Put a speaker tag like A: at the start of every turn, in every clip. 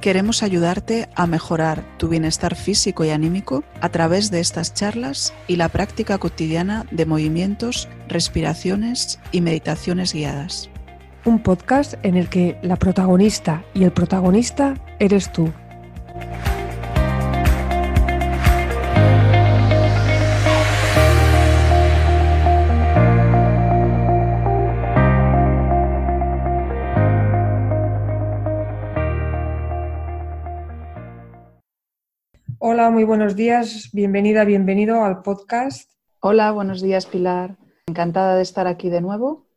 A: Queremos ayudarte a mejorar tu bienestar físico y anímico a través de estas charlas y la práctica cotidiana de movimientos, respiraciones y meditaciones guiadas.
B: Un podcast en el que la protagonista y el protagonista eres tú. Hola, muy buenos días. Bienvenida, bienvenido al podcast.
A: Hola, buenos días, Pilar. Encantada de estar aquí de nuevo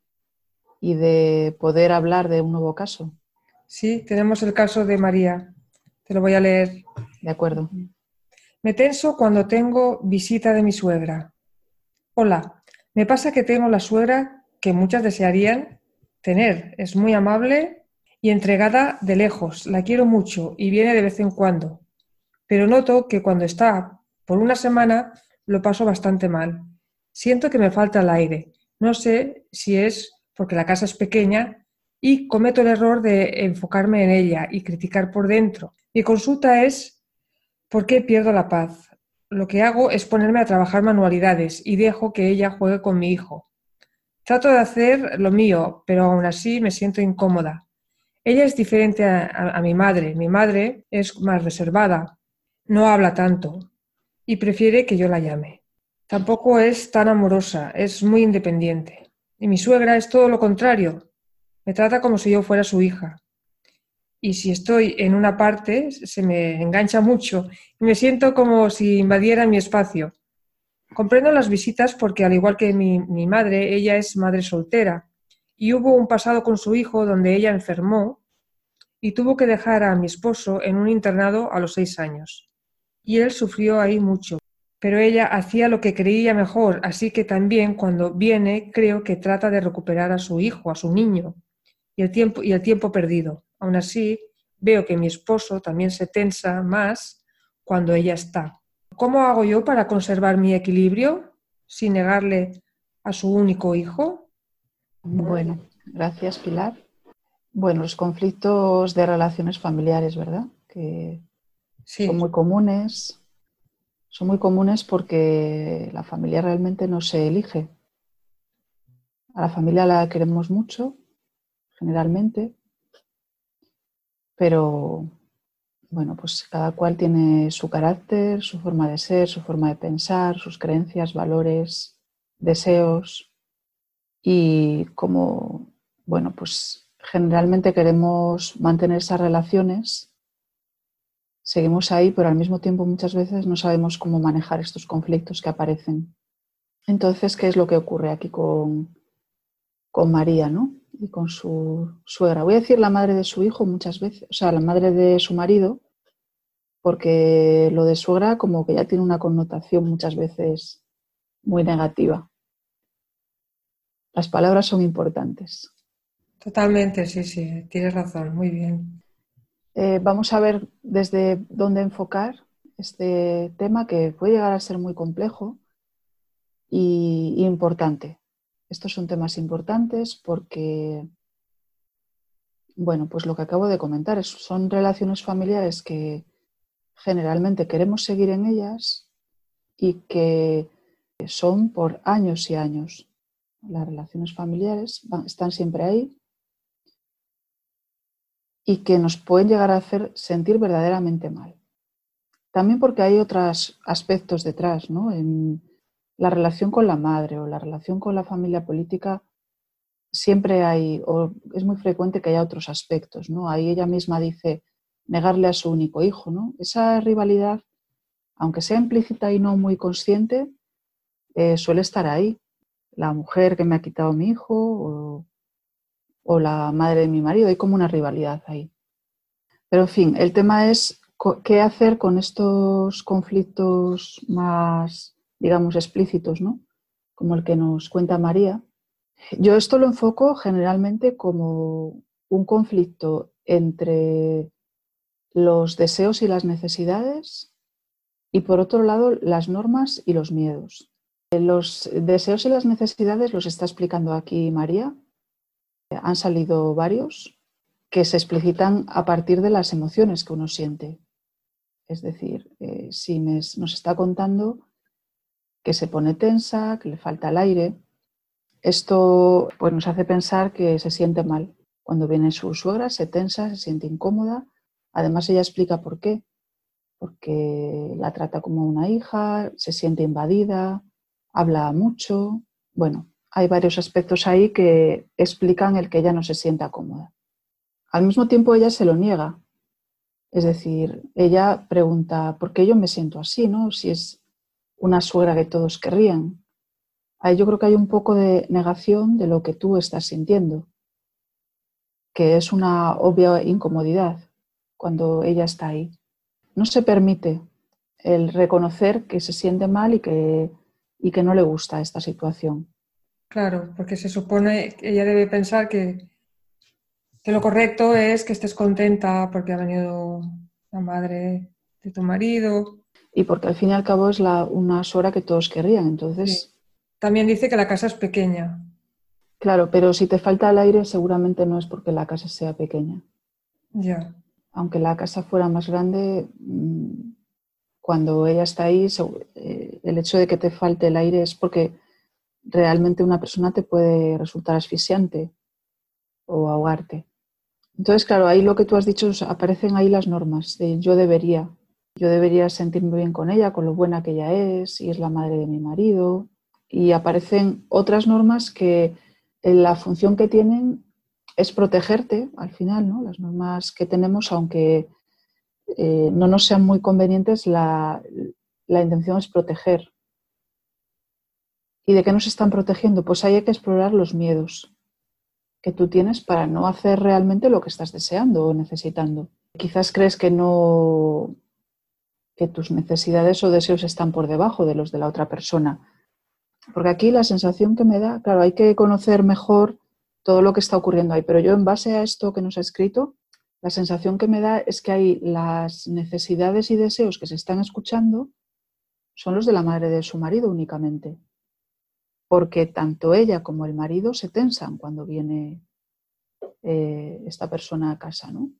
A: y de poder hablar de un nuevo caso.
B: Sí, tenemos el caso de María. Te lo voy a leer.
A: De acuerdo.
B: Me tenso cuando tengo visita de mi suegra. Hola, me pasa que tengo la suegra que muchas desearían tener. Es muy amable y entregada de lejos. La quiero mucho y viene de vez en cuando pero noto que cuando está por una semana lo paso bastante mal. Siento que me falta el aire. No sé si es porque la casa es pequeña y cometo el error de enfocarme en ella y criticar por dentro. Mi consulta es ¿por qué pierdo la paz? Lo que hago es ponerme a trabajar manualidades y dejo que ella juegue con mi hijo. Trato de hacer lo mío, pero aún así me siento incómoda. Ella es diferente a, a mi madre. Mi madre es más reservada, no habla tanto y prefiere que yo la llame. Tampoco es tan amorosa, es muy independiente. Y mi suegra es todo lo contrario. Me trata como si yo fuera su hija. Y si estoy en una parte, se me engancha mucho y me siento como si invadiera mi espacio. Comprendo las visitas porque, al igual que mi, mi madre, ella es madre soltera y hubo un pasado con su hijo donde ella enfermó y tuvo que dejar a mi esposo en un internado a los seis años y él sufrió ahí mucho. Pero ella hacía lo que creía mejor, así que también cuando viene creo que trata de recuperar a su hijo, a su niño, y el tiempo, y el tiempo perdido. Aún así, veo que mi esposo también se tensa más cuando ella está. ¿Cómo hago yo para conservar mi equilibrio sin negarle a su único hijo?
A: Bueno, gracias Pilar. Bueno, los conflictos de relaciones familiares, ¿verdad? Que son muy comunes. Son muy comunes porque la familia realmente no se elige. A la familia la queremos mucho, generalmente, pero bueno, pues cada cual tiene su carácter, su forma de ser, su forma de pensar, sus creencias, valores, deseos y como, bueno, pues generalmente queremos mantener esas relaciones seguimos ahí, pero al mismo tiempo muchas veces no sabemos cómo manejar estos conflictos que aparecen. Entonces, ¿qué es lo que ocurre aquí con, con María, ¿no? Y con su suegra. Voy a decir la madre de su hijo muchas veces, o sea, la madre de su marido, porque lo de suegra como que ya tiene una connotación muchas veces muy negativa. Las palabras son importantes.
B: Totalmente, sí, sí, tienes razón, muy bien.
A: Eh, vamos a ver desde dónde enfocar este tema que puede llegar a ser muy complejo y, importante. Estos son temas importantes porque, bueno, pues lo que acabo de comentar son relaciones familiares que generalmente queremos seguir en ellas y que son por años y años. Las relaciones familiares están siempre ahí y que nos pueden llegar a hacer sentir verdaderamente mal. También porque hay otros aspectos detrás, ¿no? En la relación con la madre o la relación con la familia política siempre hay, o es muy frecuente que haya otros aspectos, ¿no? Ahí ella misma dice negarle a su único hijo, ¿no? Esa rivalidad, aunque sea implícita y no muy consciente, eh, suele estar ahí. La mujer que me ha quitado mi hijo o o la madre de mi marido, hay como una rivalidad ahí. Pero en fin, el tema es qué hacer con estos conflictos más, digamos, explícitos, ¿no? Como el que nos cuenta María. Yo esto lo enfoco generalmente como un conflicto entre los deseos y las necesidades y por otro lado las normas y los miedos. Los deseos y las necesidades los está explicando aquí María. Han salido varios que se explicitan a partir de las emociones que uno siente. Es decir, eh, si nos está contando que se pone tensa, que le falta el aire, esto pues, nos hace pensar que se siente mal. Cuando viene su suegra, se tensa, se siente incómoda. Además, ella explica por qué. Porque la trata como una hija, se siente invadida, habla mucho. Bueno, hay varios aspectos ahí que explican el que ella no se sienta cómoda. Al mismo tiempo, ella se lo niega. Es decir, ella pregunta, ¿por qué yo me siento así? ¿no? Si es una suegra que todos querrían. Ahí yo creo que hay un poco de negación de lo que tú estás sintiendo, que es una obvia incomodidad cuando ella está ahí. No se permite el reconocer que se siente mal y que, y que no le gusta esta situación.
B: Claro, porque se supone que ella debe pensar que que lo correcto es que estés contenta porque ha venido la madre de tu marido.
A: Y porque al fin y al cabo es la, una suegra que todos querrían, entonces...
B: También dice que la casa es pequeña.
A: Claro, pero si te falta el aire seguramente no es porque la casa sea pequeña.
B: Ya.
A: Aunque la casa fuera más grande, mm, cuando ella está ahí, eh, el hecho de que te falte el aire es porque realmente una persona te puede resultar asfixiante o ahogarte. Entonces, claro, ahí lo que tú has dicho, aparecen ahí las normas de yo debería. Yo debería sentirme bien con ella, con lo buena que ella es, y es la madre de mi marido. Y aparecen otras normas que en la función que tienen es protegerte al final, ¿no? Las normas que tenemos, aunque eh, no nos sean muy convenientes, la, la intención es proteger. ¿Y de qué nos están protegiendo? Pues hay que explorar los miedos que tú tienes para no hacer realmente lo que estás deseando o necesitando. Quizás crees que no que tus necesidades o deseos están por debajo de los de la otra persona. Porque aquí la sensación que me da, claro, hay que conocer mejor todo lo que está ocurriendo ahí, pero yo en base a esto que nos ha escrito, la sensación que me da es que hay las necesidades y deseos que se están escuchando son los de la madre de su marido únicamente porque tanto ella como el marido se tensan cuando viene eh, esta persona a casa, ¿no?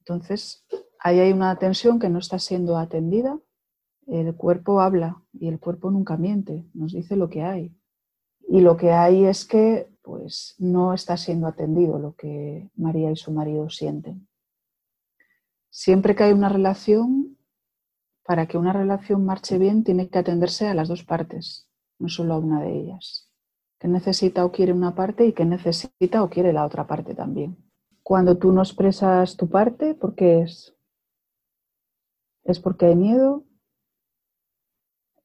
A: Entonces, ahí hay una tensión que no está siendo atendida. El cuerpo habla y el cuerpo nunca miente, nos dice lo que hay. Y lo que hay es que pues no está siendo atendido lo que María y su marido sienten. Siempre que hay una relación, para que una relación marche bien, tiene que atenderse a las dos partes, no solo a una de ellas. Que necesita o quiere una parte y que necesita o quiere la otra parte también. Cuando tú no expresas tu parte, ¿por qué es? ¿Es porque hay miedo?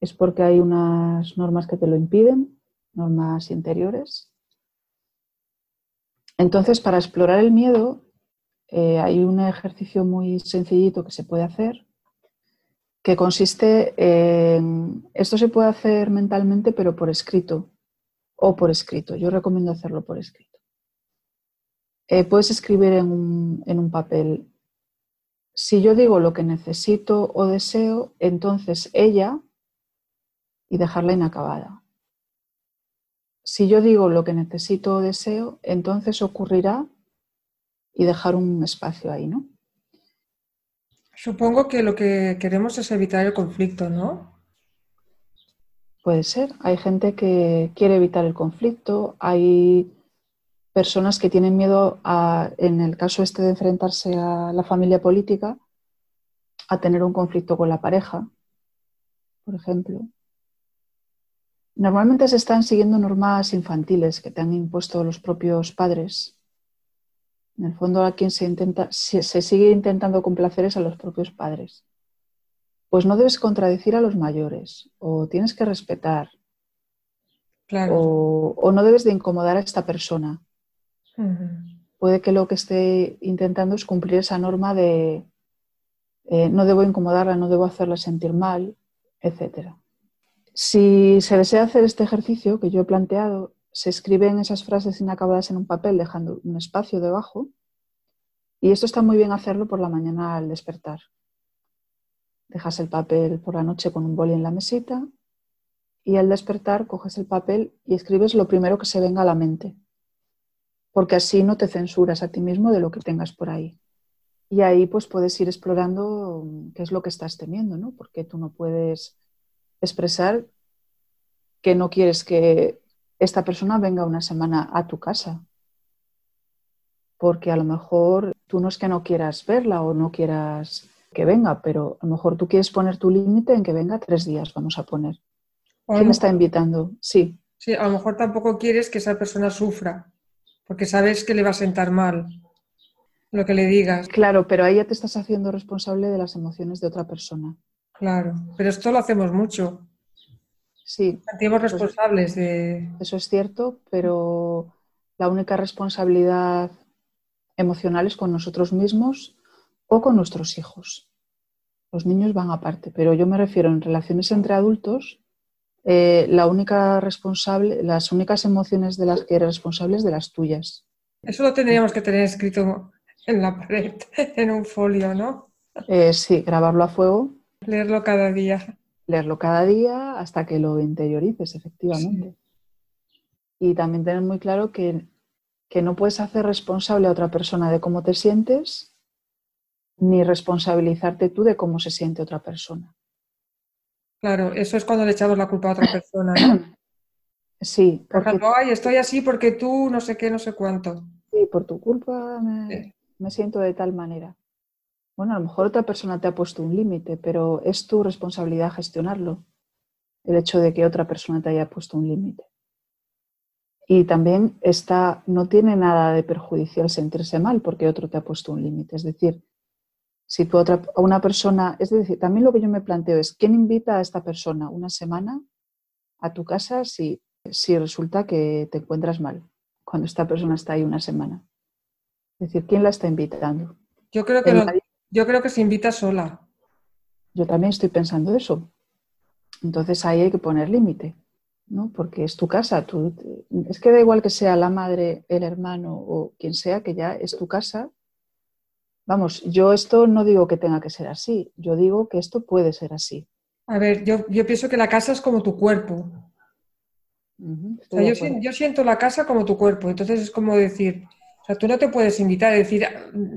A: ¿Es porque hay unas normas que te lo impiden? ¿Normas interiores? Entonces, para explorar el miedo, eh, hay un ejercicio muy sencillito que se puede hacer, que consiste en, esto se puede hacer mentalmente, pero por escrito o por escrito. Yo recomiendo hacerlo por escrito. Eh, puedes escribir en un, en un papel, si yo digo lo que necesito o deseo, entonces ella, y dejarla inacabada. Si yo digo lo que necesito o deseo, entonces ocurrirá y dejar un espacio ahí, ¿no?
B: Supongo que lo que queremos es evitar el conflicto, ¿no?
A: Puede ser. Hay gente que quiere evitar el conflicto, hay personas que tienen miedo a, en el caso este de enfrentarse a la familia política, a tener un conflicto con la pareja, por ejemplo. Normalmente se están siguiendo normas infantiles que te han impuesto los propios padres en el fondo a quien se, intenta, se, sigue intentando complacer es a los propios padres. Pues no debes contradecir a los mayores o tienes que respetar o, no debes de incomodar a esta persona. Puede que lo que esté intentando es cumplir esa norma de eh, no debo incomodarla, no debo hacerla sentir mal, etc. Si se desea hacer este ejercicio que yo he planteado, se escriben esas frases inacabadas en un papel dejando un espacio debajo. Y esto está muy bien hacerlo por la mañana al despertar. Dejas el papel por la noche con un boli en la mesita y al despertar coges el papel y escribes lo primero que se venga a la mente. Porque así no te censuras a ti mismo de lo que tengas por ahí. Y ahí pues puedes ir explorando qué es lo que estás temiendo, ¿no? Porque tú no puedes expresar que no quieres que esta persona venga una semana a tu casa. Porque a lo mejor tú no es que no quieras verla o no quieras que venga, pero a lo mejor tú quieres poner tu límite en que venga tres días, vamos a poner. ¿Quién está invitando? Sí.
B: Sí, a lo mejor tampoco quieres que esa persona sufra, porque sabes que le va a sentar mal lo que le digas.
A: Claro, pero ahí ya te estás haciendo responsable de las emociones de otra persona.
B: Claro, pero esto lo hacemos mucho.
A: Sí.
B: Sentimos pues responsables de...
A: Eso es cierto, pero la única responsabilidad emocional es con nosotros mismos o con nuestros hijos. Los niños van aparte, pero yo me refiero en relaciones entre adultos, eh, la única responsable, las únicas emociones de las que eres responsable es de las tuyas.
B: Eso lo tendríamos que tener escrito en la pared, en un folio, ¿no?
A: Eh, sí, grabarlo a fuego.
B: Leerlo cada día.
A: Leerlo cada día hasta que lo interiorices, efectivamente. Y también tener muy claro que, que no puedes hacer responsable a otra persona de cómo te sientes, ni responsabilizarte tú de cómo se siente otra persona.
B: Claro, eso es cuando le echamos la culpa a otra persona. ¿no?
A: Sí.
B: Por ejemplo, ay, estoy así porque tú no sé qué, no sé cuánto.
A: Sí, por tu culpa me, me siento de tal manera. Bueno, a lo mejor otra persona te ha puesto un límite, pero es tu responsabilidad gestionarlo, el hecho de que otra persona te haya puesto un límite. Y también está, no tiene nada de perjudicial sentirse mal porque otro te ha puesto un límite. Es decir, si tú otra, a una persona, es decir, también lo que yo me planteo es, ¿quién invita a esta persona una semana a tu casa si, si resulta que te encuentras mal cuando esta persona está ahí una semana? Es decir, ¿quién la está invitando?
B: Yo creo que, yo creo que se invita sola.
A: Yo también estoy pensando eso. Entonces ahí hay que poner límite, ¿no? Porque es tu casa. Tú, es que da igual que sea la madre, el hermano o quien sea, que ya es tu casa. Vamos, yo esto no digo que tenga que ser así. Yo digo que esto puede ser así.
B: A ver, yo, pienso que la casa es como tu cuerpo. yo siento la casa como tu cuerpo. Entonces es como decir, o sea, tú no te puedes invitar, decir,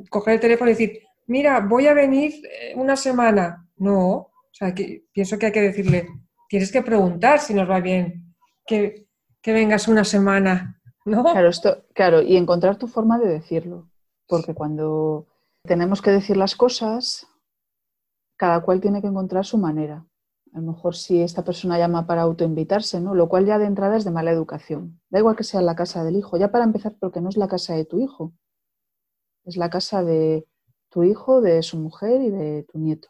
B: coger el teléfono y decir, mira, voy a venir eh, una semana. No, o sea, que, pienso que hay que decirle, tienes que preguntar si nos va bien que, que vengas una semana, ¿no?
A: Claro, esto, claro, y encontrar tu forma de decirlo, porque cuando tenemos que decir las cosas, cada cual tiene que encontrar su manera. A lo mejor si esta persona llama para autoinvitarse, ¿no? Lo cual ya de entrada es de mala educación. Da igual que sea la casa del hijo, ya para empezar, porque no es la casa de tu hijo. Es la casa de tu hijo, de su mujer y de tu nieto.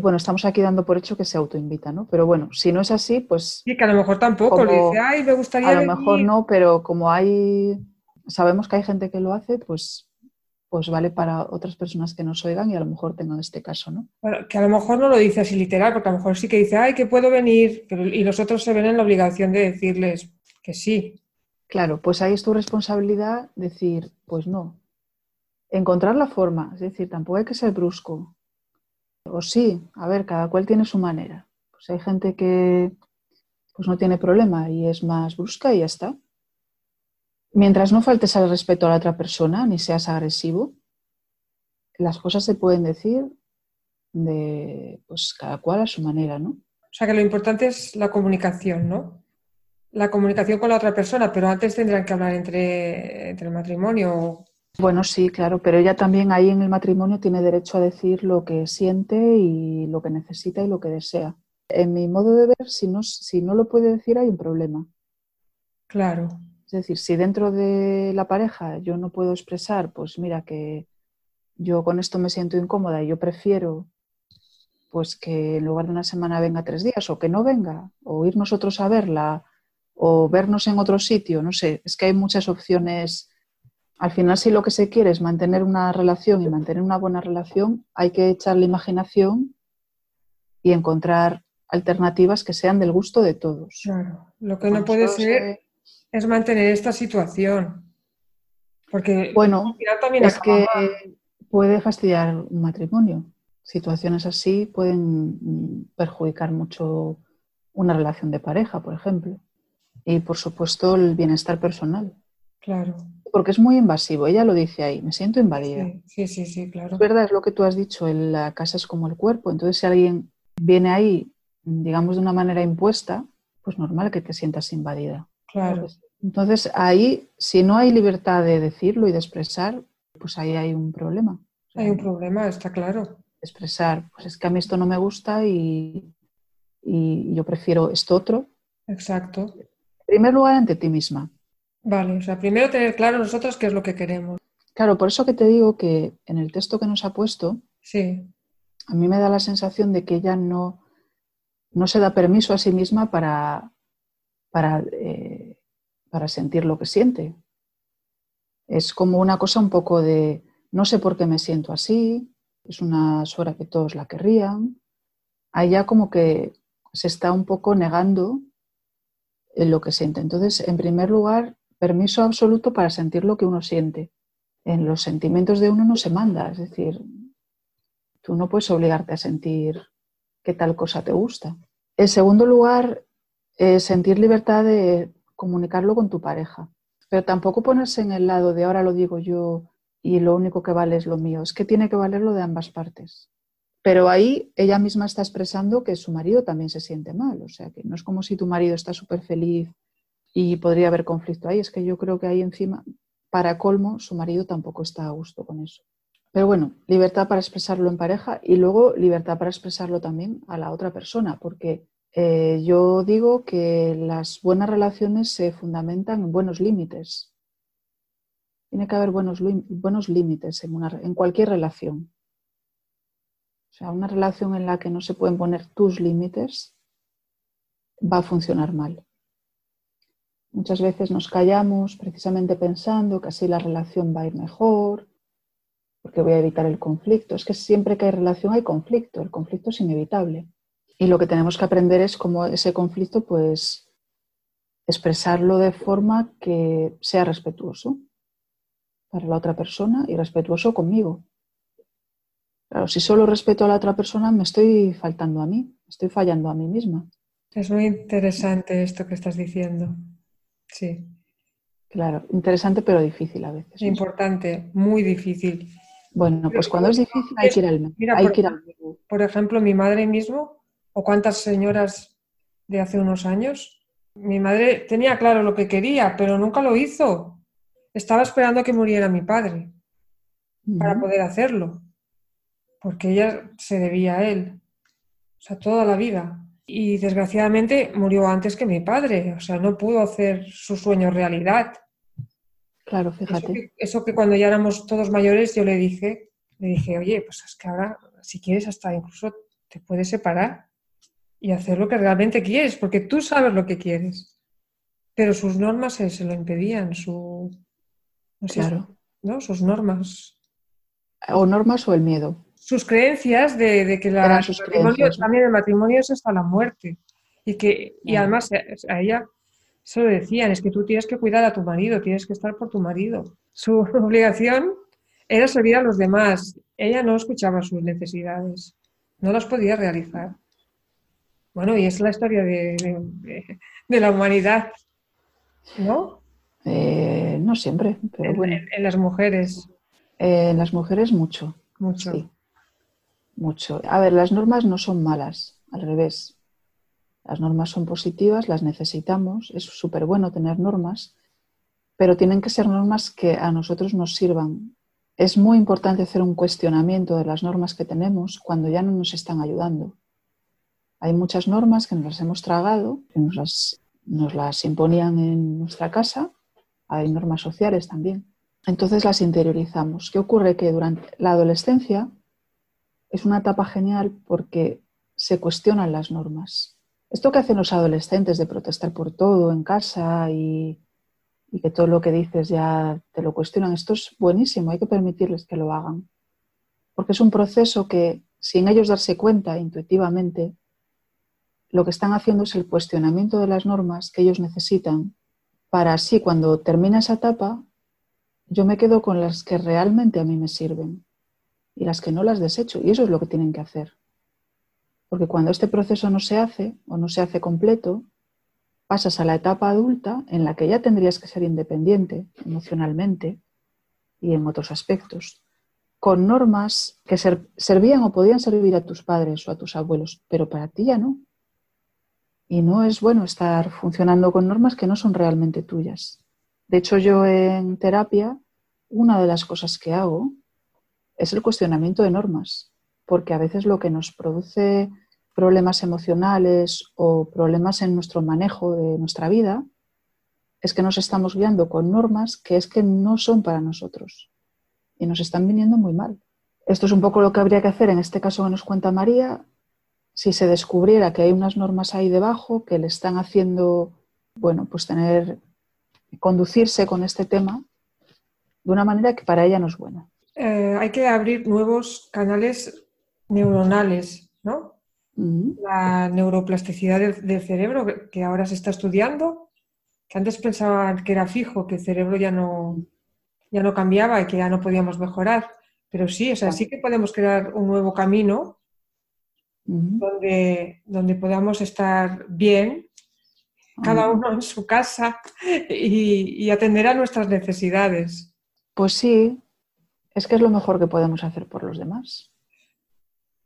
A: Bueno, estamos aquí dando por hecho que se autoinvita, ¿no? Pero bueno, si no es así, pues...
B: Sí, que a lo mejor tampoco, le dice, ay, me gustaría
A: A lo mejor no, pero como hay... Sabemos que hay gente que lo hace, pues pues vale para otras personas que nos oigan y a lo mejor tengan este caso, ¿no?
B: que a lo mejor no lo dice así literal, porque a lo mejor sí que dice, ay, que puedo venir, y los otros se ven en la obligación de decirles que sí.
A: Claro, pues ahí es tu responsabilidad decir, pues no. Encontrar la forma, es decir, tampoco hay que ser brusco. O sí, a ver, cada cual tiene su manera. Pues hay gente que pues no tiene problema y es más brusca y ya está. Mientras no faltes al respeto a la otra persona ni seas agresivo, las cosas se pueden decir de pues cada cual a su manera, ¿no?
B: O sea que lo importante es la comunicación, ¿no? La comunicación con la otra persona, pero antes tendrán que hablar entre, entre el matrimonio.
A: Bueno, sí, claro, pero ella también ahí en el matrimonio tiene derecho a decir lo que siente y lo que necesita y lo que desea. En mi modo de ver, si no, si no lo puede decir, hay un problema.
B: Claro.
A: Es decir, si dentro de la pareja yo no puedo expresar, pues mira que yo con esto me siento incómoda y yo prefiero pues que en lugar de una semana venga tres días o que no venga, o ir nosotros a verla o vernos en otro sitio, no sé, es que hay muchas opciones. Al final, si lo que se quiere es mantener una relación y mantener una buena relación, hay que echar la imaginación y encontrar alternativas que sean del gusto de todos.
B: Claro, lo que no puede ser es mantener esta situación. Porque
A: bueno, es que puede fastidiar un matrimonio. Situaciones así pueden perjudicar mucho una relación de pareja, por ejemplo. Y por supuesto el bienestar personal.
B: Claro.
A: Porque es muy invasivo, ella lo dice ahí, me siento invadida.
B: Sí, sí, sí, claro.
A: Es verdad, es lo que tú has dicho, la casa es como el cuerpo. Entonces, si alguien viene ahí, digamos, de una manera impuesta, pues normal que te sientas invadida.
B: Claro.
A: Entonces, ahí, si no hay libertad de decirlo y de expresar, pues ahí hay un problema.
B: Hay un problema, está claro.
A: Expresar, pues es que a mí esto no me gusta y, y yo prefiero esto otro.
B: Exacto.
A: En primer lugar, ante ti misma.
B: Vale, o sea, primero tener claro nosotros qué es lo que queremos.
A: Claro, por eso que te digo que en el texto que nos ha puesto,
B: sí.
A: a mí me da la sensación de que ella no, no se da permiso a sí misma para, para eh, para sentir lo que siente. Es como una cosa un poco de, no sé por qué me siento así, es una suera que todos la querrían. Ahí ya como que se está un poco negando en lo que siente. Entonces, en primer lugar, permiso absoluto para sentir lo que uno siente. En los sentimientos de uno no se manda, es decir, tú no puedes obligarte a sentir qué tal cosa te gusta. En segundo lugar, eh, sentir libertad de comunicarlo con tu pareja. Pero tampoco ponerse en el lado de ahora lo digo yo y lo único que vale es lo mío. Es que tiene que valer lo de ambas partes. Pero ahí ella misma está expresando que su marido también se siente mal. O sea, que no es como si tu marido está súper feliz y podría haber conflicto ahí. Es que yo creo que ahí encima, para colmo, su marido tampoco está a gusto con eso. Pero bueno, libertad para expresarlo en pareja y luego libertad para expresarlo también a la otra persona, porque eh, yo digo que las buenas relaciones se fundamentan en buenos límites. Tiene que haber buenos, buenos límites en, en cualquier relación. O sea, una relación en la que no se pueden poner tus límites va a funcionar mal. Muchas veces nos callamos precisamente pensando que así la relación va a ir mejor, porque voy a evitar el conflicto. Es que siempre que hay relación hay conflicto, el conflicto es inevitable. Y lo que tenemos que aprender es cómo ese conflicto, pues, expresarlo de forma que sea respetuoso para la otra persona y respetuoso conmigo. Claro, si solo respeto a la otra persona, me estoy faltando a mí, estoy fallando a mí misma.
B: Es muy interesante esto que estás diciendo. Sí.
A: Claro, interesante pero difícil a veces.
B: Importante, muy difícil.
A: Bueno, pues cuando es difícil hay que ir al, hay que ir al...
B: Por ejemplo, mi madre mismo o cuántas señoras de hace unos años. Mi madre tenía claro lo que quería, pero nunca lo hizo. Estaba esperando a que muriera mi padre para poder hacerlo, porque ella se debía a él, o sea, toda la vida. Y desgraciadamente murió antes que mi padre, o sea, no pudo hacer su sueño realidad.
A: Claro, fíjate.
B: Eso que, cuando ya éramos todos mayores yo le dije, le dije, oye, pues es que ahora, si quieres, hasta incluso te puedes separar y hacer lo que realmente quieres, porque tú sabes lo que quieres. Pero sus normas se, lo impedían, su,
A: claro.
B: ¿no? sus normas.
A: O normas o el miedo.
B: Sus creencias de, que la, matrimonio, también el matrimonio es hasta la muerte. Y, que, y además a ella se lo decían, es que tú tienes que cuidar a tu marido, tienes que estar por tu marido. Su obligación era servir a los demás. Ella no escuchaba sus necesidades, no las podía realizar. Bueno, y es la historia de, la humanidad, ¿no?
A: Eh, no siempre, pero bueno.
B: En, las mujeres.
A: en las mujeres mucho.
B: Mucho.
A: Sí, mucho. A ver, las normas no son malas, al revés. Las normas son positivas, las necesitamos, es súper bueno tener normas, pero tienen que ser normas que a nosotros nos sirvan. Es muy importante hacer un cuestionamiento de las normas que tenemos cuando ya no nos están ayudando. Hay muchas normas que nos las hemos tragado, que nos las, nos las imponían en nuestra casa. Hay normas sociales también. Entonces las interiorizamos. ¿Qué ocurre? Que durante la adolescencia es una etapa genial porque se cuestionan las normas. Esto que hacen los adolescentes de protestar por todo en casa y, y, que todo lo que dices ya te lo cuestionan, esto es buenísimo, hay que permitirles que lo hagan. Porque es un proceso que, sin ellos darse cuenta intuitivamente, lo que están haciendo es el cuestionamiento de las normas que ellos necesitan para así cuando termina esa etapa, yo me quedo con las que realmente a mí me sirven y las que no las desecho. Y eso es lo que tienen que hacer. Porque cuando este proceso no se hace o no se hace completo, pasas a la etapa adulta en la que ya tendrías que ser independiente emocionalmente y en otros aspectos, con normas que servían o podían servir a tus padres o a tus abuelos, pero para ti ya no. Y no es bueno estar funcionando con normas que no son realmente tuyas. De hecho, yo en terapia, una de las cosas que hago es el cuestionamiento de normas, porque a veces lo que nos produce problemas emocionales o problemas en nuestro manejo de nuestra vida es que nos estamos guiando con normas que es que no son para nosotros y nos están viniendo muy mal. Esto es un poco lo que habría que hacer en este caso que nos cuenta María, si se descubriera que hay unas normas ahí debajo que le están haciendo, bueno, pues tener, conducirse con este tema de una manera que para ella no es buena.
B: Eh, hay que abrir nuevos canales neuronales, ¿no? La neuroplasticidad del, cerebro que ahora se está estudiando, que antes pensaban que era fijo, que el cerebro ya no, ya no cambiaba y que ya no podíamos mejorar. Pero sí, o sea, sí que podemos crear un nuevo camino donde, donde podamos estar bien, cada uno en su casa y, y atender a nuestras necesidades.
A: Pues sí, es que es lo mejor que podemos hacer por los demás.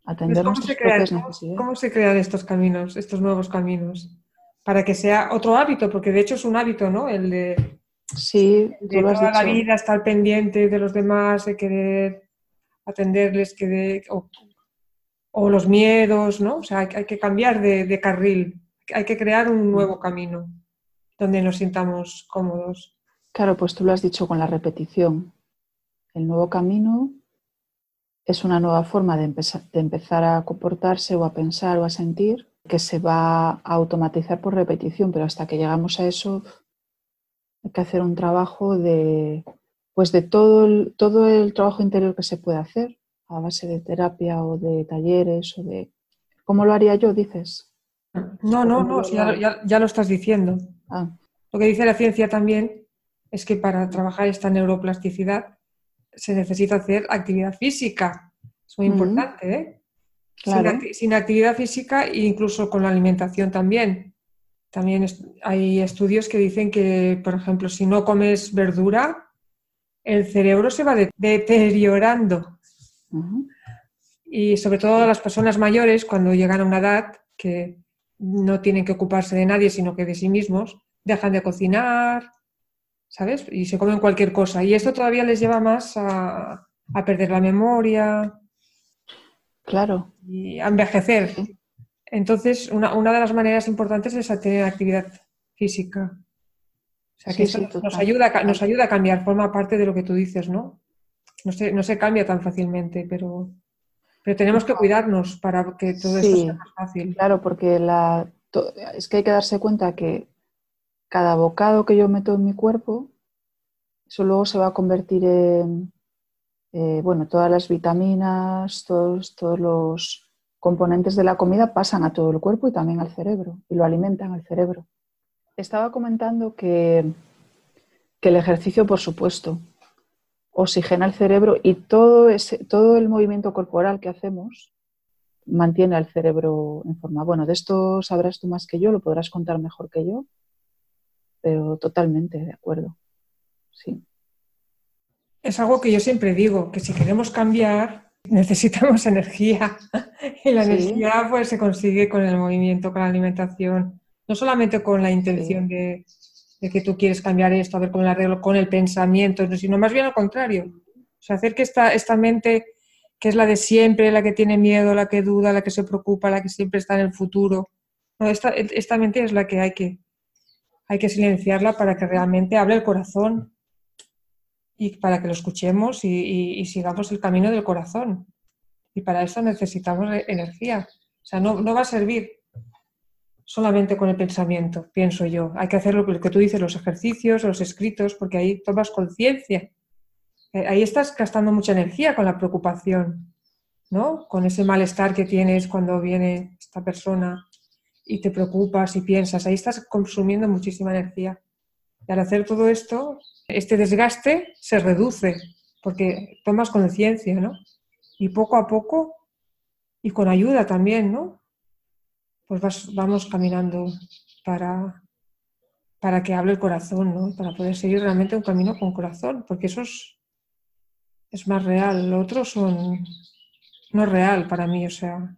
B: Atender propias necesidades. ¿Cómo se crean estos caminos, estos nuevos caminos? Para que sea otro hábito, porque de hecho es un hábito, ¿no? El de,
A: sí,
B: de toda la vida estar pendiente de los demás, de querer atenderles, que o, los miedos, ¿no? O sea, hay, que cambiar de, de, carril, hay que crear un nuevo camino donde nos sintamos cómodos.
A: Claro, pues tú lo has dicho con la repetición. El nuevo camino es una nueva forma de, empezar, a comportarse o a pensar o a sentir que se va a automatizar por repetición, pero hasta que llegamos a eso hay que hacer un trabajo de, pues de todo el, todo el trabajo interior que se puede hacer a base de terapia o de talleres o de... ¿Cómo lo haría yo, dices?
B: No, no, no, ya, lo estás diciendo. Ah. Lo que dice la ciencia también es que para trabajar esta neuroplasticidad se necesita hacer actividad física. Es muy importante, ¿eh? Sin, actividad física e incluso con la alimentación también. También hay estudios que dicen que, por ejemplo, si no comes verdura, el cerebro se va deteriorando. Y sobre todo las personas mayores, cuando llegan a una edad que no tienen que ocuparse de nadie, sino que de sí mismos, dejan de cocinar, ¿sabes? Y se comen cualquier cosa. Y esto todavía les lleva más a, perder la memoria.
A: Claro.
B: Y a envejecer. Entonces, una, de las maneras importantes es tener actividad física. O sea, que eso nos, ayuda, nos ayuda a cambiar, forma parte de lo que tú dices, ¿no? No se, no se cambia tan fácilmente, pero, pero tenemos que cuidarnos para que todo esto sea más fácil.
A: Claro, porque la, es que hay que darse cuenta que cada bocado que yo meto en mi cuerpo, eso luego se va a convertir en, eh, bueno, todas las vitaminas, todos, todos los componentes de la comida pasan a todo el cuerpo y también al cerebro, y lo alimentan al cerebro. Estaba comentando que, que el ejercicio, por supuesto, oxigena el cerebro y todo, ese, todo el movimiento corporal que hacemos mantiene al cerebro en forma. Bueno, de esto sabrás tú más que yo, lo podrás contar mejor que yo, pero totalmente de acuerdo. Sí.
B: Es algo que yo siempre digo, que si queremos cambiar necesitamos energía y la energía pues se consigue con el movimiento, con la alimentación, no solamente con la intención de, que tú quieres cambiar esto, a ver cómo lo arreglo, con el pensamiento, sino más bien al contrario. O sea, hacer que esta, esta mente, que es la de siempre, la que tiene miedo, la que duda, la que se preocupa, la que siempre está en el futuro, esta, esta mente es la que hay que hay que silenciarla para que realmente hable el corazón y para que lo escuchemos y, sigamos el camino del corazón. Y para eso necesitamos e-, energía. O sea, no, va a servir solamente con el pensamiento, pienso yo. Hay que hacer lo que tú dices, los ejercicios, los escritos, porque ahí tomas conciencia. Eh, ahí estás gastando mucha energía con la preocupación, ¿no? Con ese malestar que tienes cuando viene esta persona y te preocupas y piensas, ahí estás consumiendo muchísima energía. Y al hacer todo esto, este desgaste se reduce porque tomas conciencia, ¿no? Y poco a poco, y con ayuda también, ¿no? Pues vamos caminando para, para que hable el corazón, ¿no? Para poder seguir realmente un camino con corazón, porque eso es, es más real. Lo otro son, no es real para mí, o sea,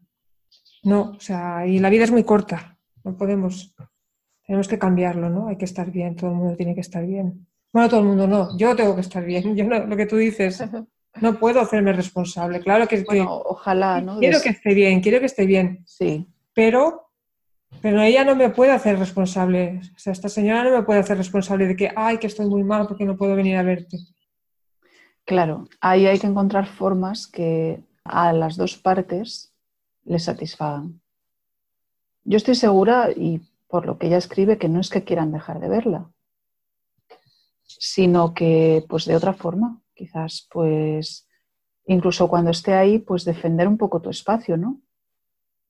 B: no, o sea, y la vida es muy corta, no podemos, tenemos que cambiarlo, ¿no? Hay que estar bien, todo el mundo tiene que estar bien. Bueno, todo el mundo no, yo tengo que estar bien, yo no, lo que tú dices, no puedo hacerme responsable. Claro que,
A: ojalá, ¿no?
B: Quiero que esté bien, quiero que esté bien.
A: Sí.
B: Pero, pero ella no me puede hacer responsable. O sea, esta señora no me puede hacer responsable de que, ay, que estoy muy mal porque no puedo venir a verte.
A: Claro, ahí hay que encontrar formas que a las dos partes les satisfagan. Yo estoy segura, y por lo que ella escribe, que no es que quieran dejar de verla, sino que pues de otra forma, quizás pues incluso cuando esté ahí, pues defender un poco tu espacio, ¿no?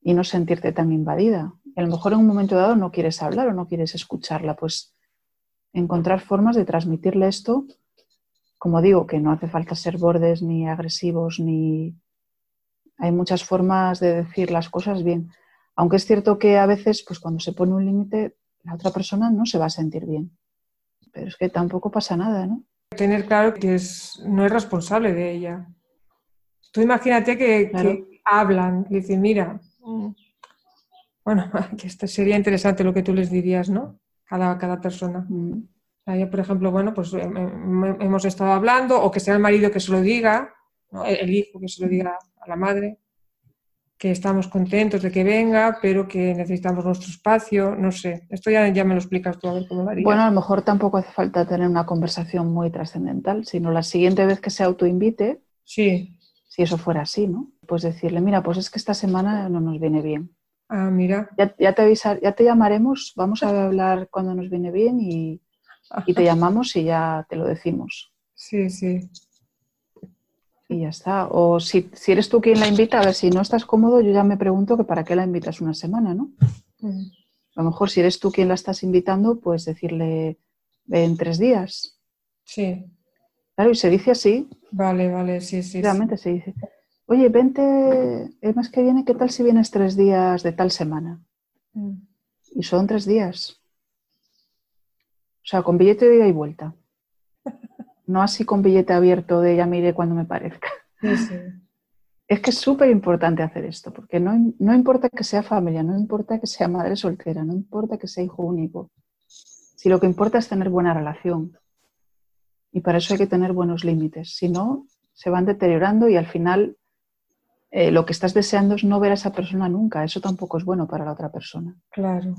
A: Y no sentirte tan invadida. a lo mejor en un momento dado no quieres hablar o no quieres escucharla, pues encontrar formas de transmitirle esto, como digo, que no hace falta ser bordes ni agresivos, ni hay muchas formas de decir las cosas bien. Aunque es cierto que a veces, pues cuando se pone un límite, la otra persona no se va a sentir bien pero es que tampoco pasa nada, ¿no?
B: Tener claro que es, no es responsable de ella. Tú imagínate que, hablan y dicen, mira, mm, bueno, que esto sería interesante lo que tú les dirías, ¿no? Cada, cada persona. Mm. por ejemplo, bueno, pues em, em, hemos estado hablando, o que sea el marido que se lo diga, el hijo que se lo diga a la madre, que estamos contentos de que venga, pero que necesitamos nuestro espacio, no sé. Esto ya, ya me lo explicas tú, a ver cómo lo harías.
A: Bueno, a lo mejor tampoco hace falta tener una conversación muy trascendental, sino la siguiente vez que se autoinvite,
B: sí.
A: si eso fuera así, ¿no? Pues decirle, mira, pues es que esta semana no nos viene bien.
B: Ah, mira.
A: Ya, ya te avisar, ya te llamaremos, vamos a hablar cuando nos viene bien y, y te llamamos y ya te lo decimos.
B: Sí, sí
A: y ya está. O si, eres tú quien la invita, a ver, si no estás cómodo, yo ya me pregunto que para qué la invitas una semana, ¿no? Mm. A lo mejor si eres tú quien la estás invitando, pues decirle en tres días.
B: Sí.
A: Claro, y se dice así.
B: Vale, vale, sí, sí.
A: Realmente se dice. Oye, vente el mes que viene, ¿qué tal si vienes tres días de tal semana? Mm. Y son tres días. O sea, con billete de ida y vuelta no así con billete abierto de ya mire cuando me parezca. Es que es súper importante hacer esto, porque no, no, importa que sea familia, no importa que sea madre soltera, no importa que sea hijo único, si lo que importa es tener buena relación. Y para eso hay que tener buenos límites, si no, se van deteriorando y al final eh, lo que estás deseando es no ver a esa persona nunca, eso tampoco es bueno para la otra persona.
B: Claro.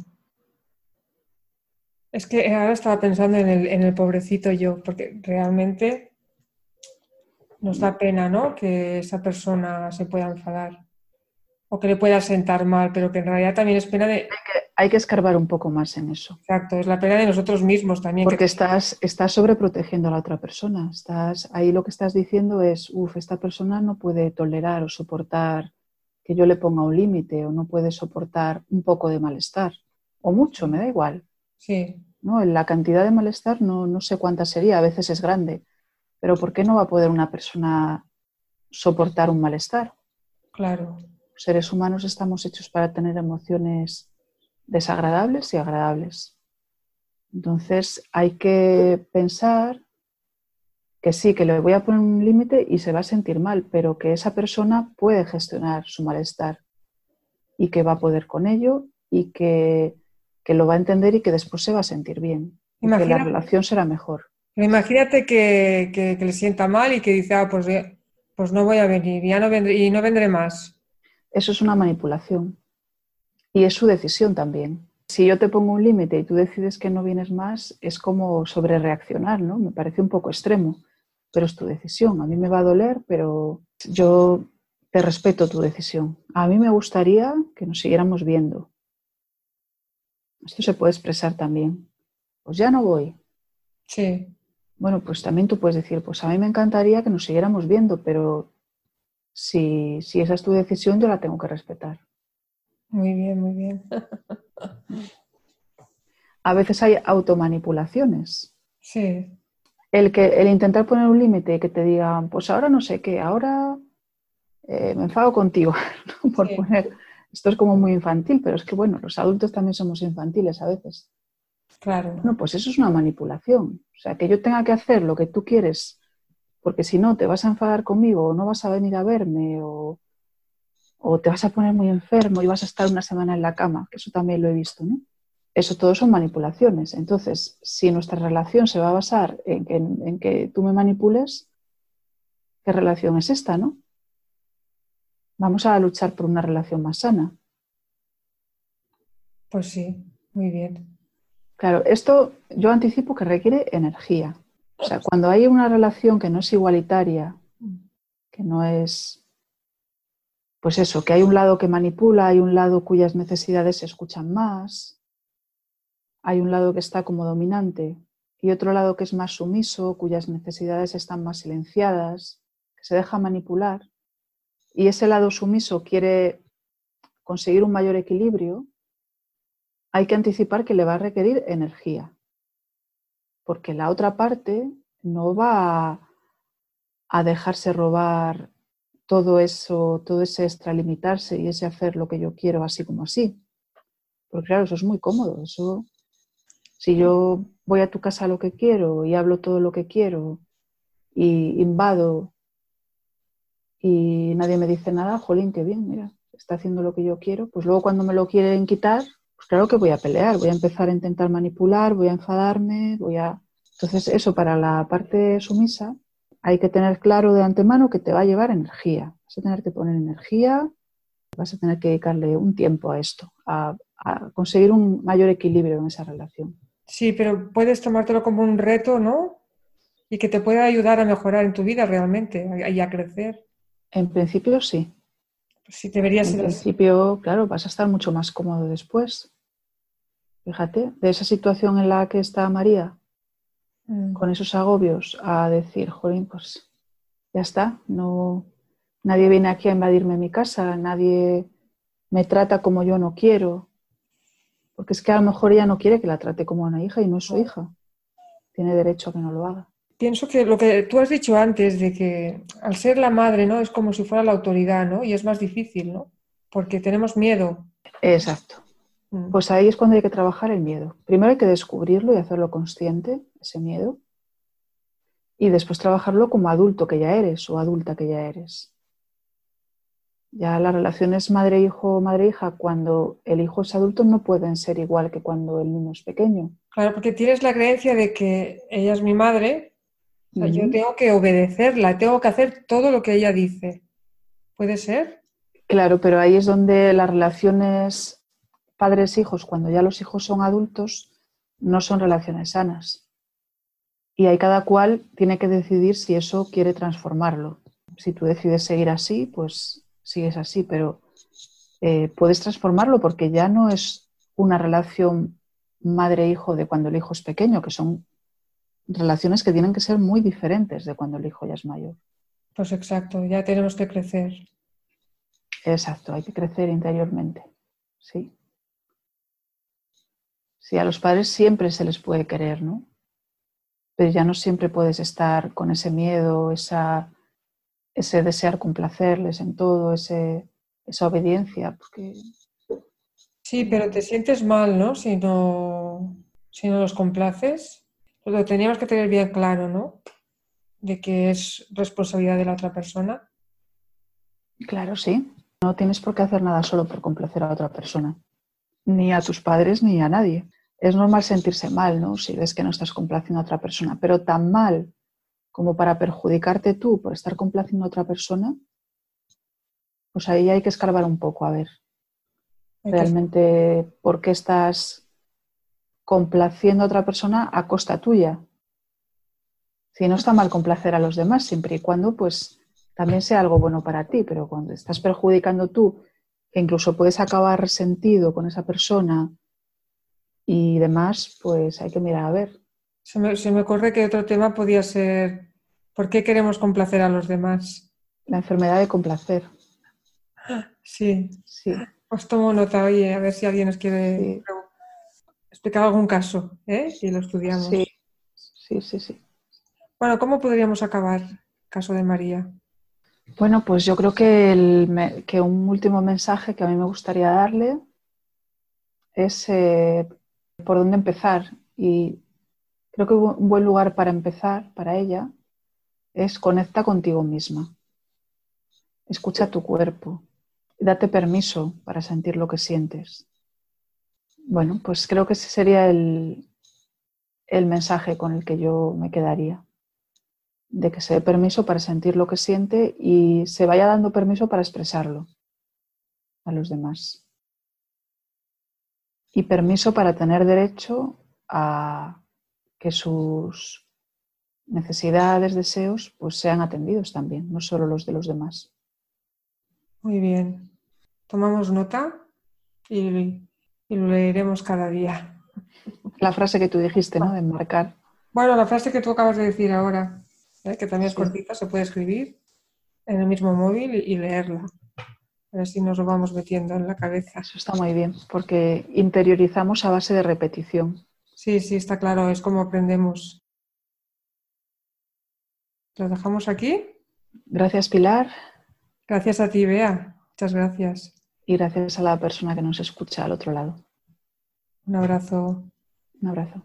B: Es que ahora estaba pensando en el, en el pobrecito yo, porque realmente nos da pena, ¿no? Que esa persona se pueda enfadar o que le pueda sentar mal, pero que en realidad también es pena de...
A: Hay que, escarbar un poco más en eso.
B: Exacto, es la pena de nosotros mismos también.
A: Porque estás, estás sobreprotegiendo a la otra persona. Estás, ahí lo que estás diciendo es, uff, esta persona no puede tolerar o soportar que yo le ponga un límite o no puede soportar un poco de malestar. O mucho, me da igual.
B: Sí.
A: ¿No? La cantidad de malestar no, no sé cuánta sería, a veces es grande, pero ¿por qué no va a poder una persona soportar un malestar?
B: Claro.
A: Los seres humanos estamos hechos para tener emociones desagradables y agradables. Entonces hay que pensar que sí, que le voy a poner un límite y se va a sentir mal, pero que esa persona puede gestionar su malestar y que va a poder con ello y que que lo va a entender y que después se va a sentir bien. Y que la relación será mejor.
B: Imagínate que, le sienta mal y que dice, ah, pues, pues no voy a venir ya no vendré, y no vendré más.
A: Eso es una manipulación. Y es su decisión también. Si yo te pongo un límite y tú decides que no vienes más, es como sobre reaccionar, ¿no? Me parece un poco extremo, pero es tu decisión. A mí me va a doler, pero yo te respeto tu decisión. A mí me gustaría que nos siguiéramos viendo, esto se puede expresar también. Pues ya no voy.
B: Sí.
A: Bueno, pues también tú puedes decir, pues a mí me encantaría que nos siguiéramos viendo, pero si, si esa es tu decisión, yo la tengo que respetar.
B: Muy bien, muy bien.
A: a veces hay automanipulaciones.
B: Sí.
A: El, que, el intentar poner un límite y que te digan, pues ahora no sé qué, ahora eh, me enfado contigo, por poner, esto es como muy infantil, pero es que bueno, los adultos también somos infantiles a veces.
B: Claro.
A: No, pues eso es una manipulación. O sea, que yo tenga que hacer lo que tú quieres, porque si no te vas a enfadar conmigo o no vas a venir a verme o, o te vas a poner muy enfermo y vas a estar una semana en la cama, que eso también lo he visto, ¿no? Eso todo son manipulaciones. Entonces, si nuestra relación se va a basar en que, en que tú me manipules, ¿qué relación es esta, no? Vamos a luchar por una relación más sana.
B: Pues sí, muy bien.
A: Claro, esto yo anticipo que requiere energía. O sea, cuando hay una relación que no es igualitaria, que no es, pues eso, que hay un lado que manipula, hay un lado cuyas necesidades se escuchan más, hay un lado que está como dominante y otro lado que es más sumiso, cuyas necesidades están más silenciadas, que se deja manipular, y ese lado sumiso quiere conseguir un mayor equilibrio, hay que anticipar que le va a requerir energía, porque la otra parte no va a, dejarse robar todo eso, todo ese extralimitarse y ese hacer lo que yo quiero así como así. Porque claro, eso es muy cómodo. Eso, si yo voy a tu casa lo que quiero y hablo todo lo que quiero y invado y nadie me dice nada, jolín, qué bien, mira, está haciendo lo que yo quiero, pues luego cuando me lo quieren quitar, pues claro que voy a pelear, voy a empezar a intentar manipular, voy a enfadarme, voy a... Entonces eso para la parte sumisa hay que tener claro de antemano que te va a llevar energía. Vas a tener que poner energía, vas a tener que dedicarle un tiempo a esto, a, conseguir un mayor equilibrio en esa relación.
B: Sí, pero puedes tomártelo como un reto, ¿no? Y que te pueda ayudar a mejorar en tu vida realmente y a crecer.
A: En principio sí.
B: Sí, debería
A: ser. En principio, claro, vas a estar mucho más cómodo después. Fíjate, de esa situación en la que está María, mm. con esos agobios, a decir, jolín, pues ya está, no, nadie viene aquí a invadirme mi casa, nadie me trata como yo no quiero. Porque es que a lo mejor ella no quiere que la trate como una hija y no es su hija. Tiene derecho a que no lo haga.
B: Pienso que lo que tú has dicho antes, de que al ser la madre, ¿no? Es como si fuera la autoridad, ¿no? Y es más difícil, ¿no? Porque tenemos miedo.
A: Exacto. Mm. Pues ahí es cuando hay que trabajar el miedo. Primero hay que descubrirlo y hacerlo consciente, ese miedo. Y después trabajarlo como adulto que ya eres o adulta que ya eres. Ya las relaciones madre-hijo madre-hija, cuando el hijo es adulto, no pueden ser igual que cuando el niño es pequeño.
B: Claro, porque tienes la creencia de que ella es mi madre yo tengo que obedecerla, tengo que hacer todo lo que ella dice. ¿Puede ser?
A: Claro, pero ahí es donde las relaciones padres-hijos, cuando ya los hijos son adultos, no son relaciones sanas. Y ahí cada cual tiene que decidir si eso quiere transformarlo. Si tú decides seguir así, pues sigues así, pero eh, puedes transformarlo porque ya no es una relación madre-hijo de cuando el hijo es pequeño, que son relaciones que tienen que ser muy diferentes de cuando el hijo ya es mayor.
B: Pues exacto, ya tenemos que crecer.
A: Exacto, hay que crecer interiormente, sí. Sí, a los padres siempre se les puede querer, ¿no? Pero ya no siempre puedes estar con ese miedo, esa, ese desear complacerles en todo, ese, esa obediencia, porque...
B: Sí, pero te sientes mal, ¿no? Si no, si no los complaces lo teníamos que tener bien claro, ¿no? De que es responsabilidad de la otra persona.
A: Claro, sí. No tienes por qué hacer nada solo por complacer a otra persona, ni a tus padres ni a nadie. Es normal sentirse mal, ¿no? Si ves que no estás complaciendo a otra persona, pero tan mal como para perjudicarte tú por estar complaciendo a otra persona, pues ahí hay que escarbar un poco a ver realmente por qué estás complaciendo a otra persona a costa tuya. Si no está mal complacer a los demás, siempre y cuando pues también sea algo bueno para ti, pero cuando estás perjudicando tú, que incluso puedes acabar resentido con esa persona y demás, pues hay que mirar a ver.
B: Se me, se me ocurre que otro tema podía ser ¿por qué queremos complacer a los demás?
A: La enfermedad de complacer.
B: Sí. sí. Os tomo nota, oye, a ver si alguien nos quiere explicar algún caso ¿eh? y lo estudiamos.
A: Sí, sí, sí, sí.
B: Bueno, ¿cómo podríamos acabar el caso de María?
A: Bueno, pues yo creo que, el, que un último mensaje que a mí me gustaría darle es eh, por dónde empezar. Y creo que un buen lugar para empezar para ella es conecta contigo misma. Escucha tu cuerpo. Date permiso para sentir lo que sientes. Bueno, pues creo que ese sería el, el mensaje con el que yo me quedaría. De que se dé permiso para sentir lo que siente y se vaya dando permiso para expresarlo a los demás. Y permiso para tener derecho a que sus necesidades, deseos, pues sean atendidos también, no solo los de los demás.
B: Muy bien. Tomamos nota y, lo leeremos cada día.
A: La frase que tú dijiste, ¿no? De marcar.
B: Bueno, la frase que tú acabas de decir ahora, ¿eh? que también es cortita, se puede escribir en el mismo móvil y, leerla. A ver si nos lo vamos metiendo en la cabeza.
A: Eso está muy bien, porque interiorizamos a base de repetición.
B: Sí, sí, está claro, es como aprendemos. ¿Lo dejamos aquí?
A: Gracias, Pilar.
B: Gracias a ti, Bea. Muchas gracias.
A: Y gracias a la persona que nos escucha al otro lado.
B: Un abrazo.
A: Un abrazo.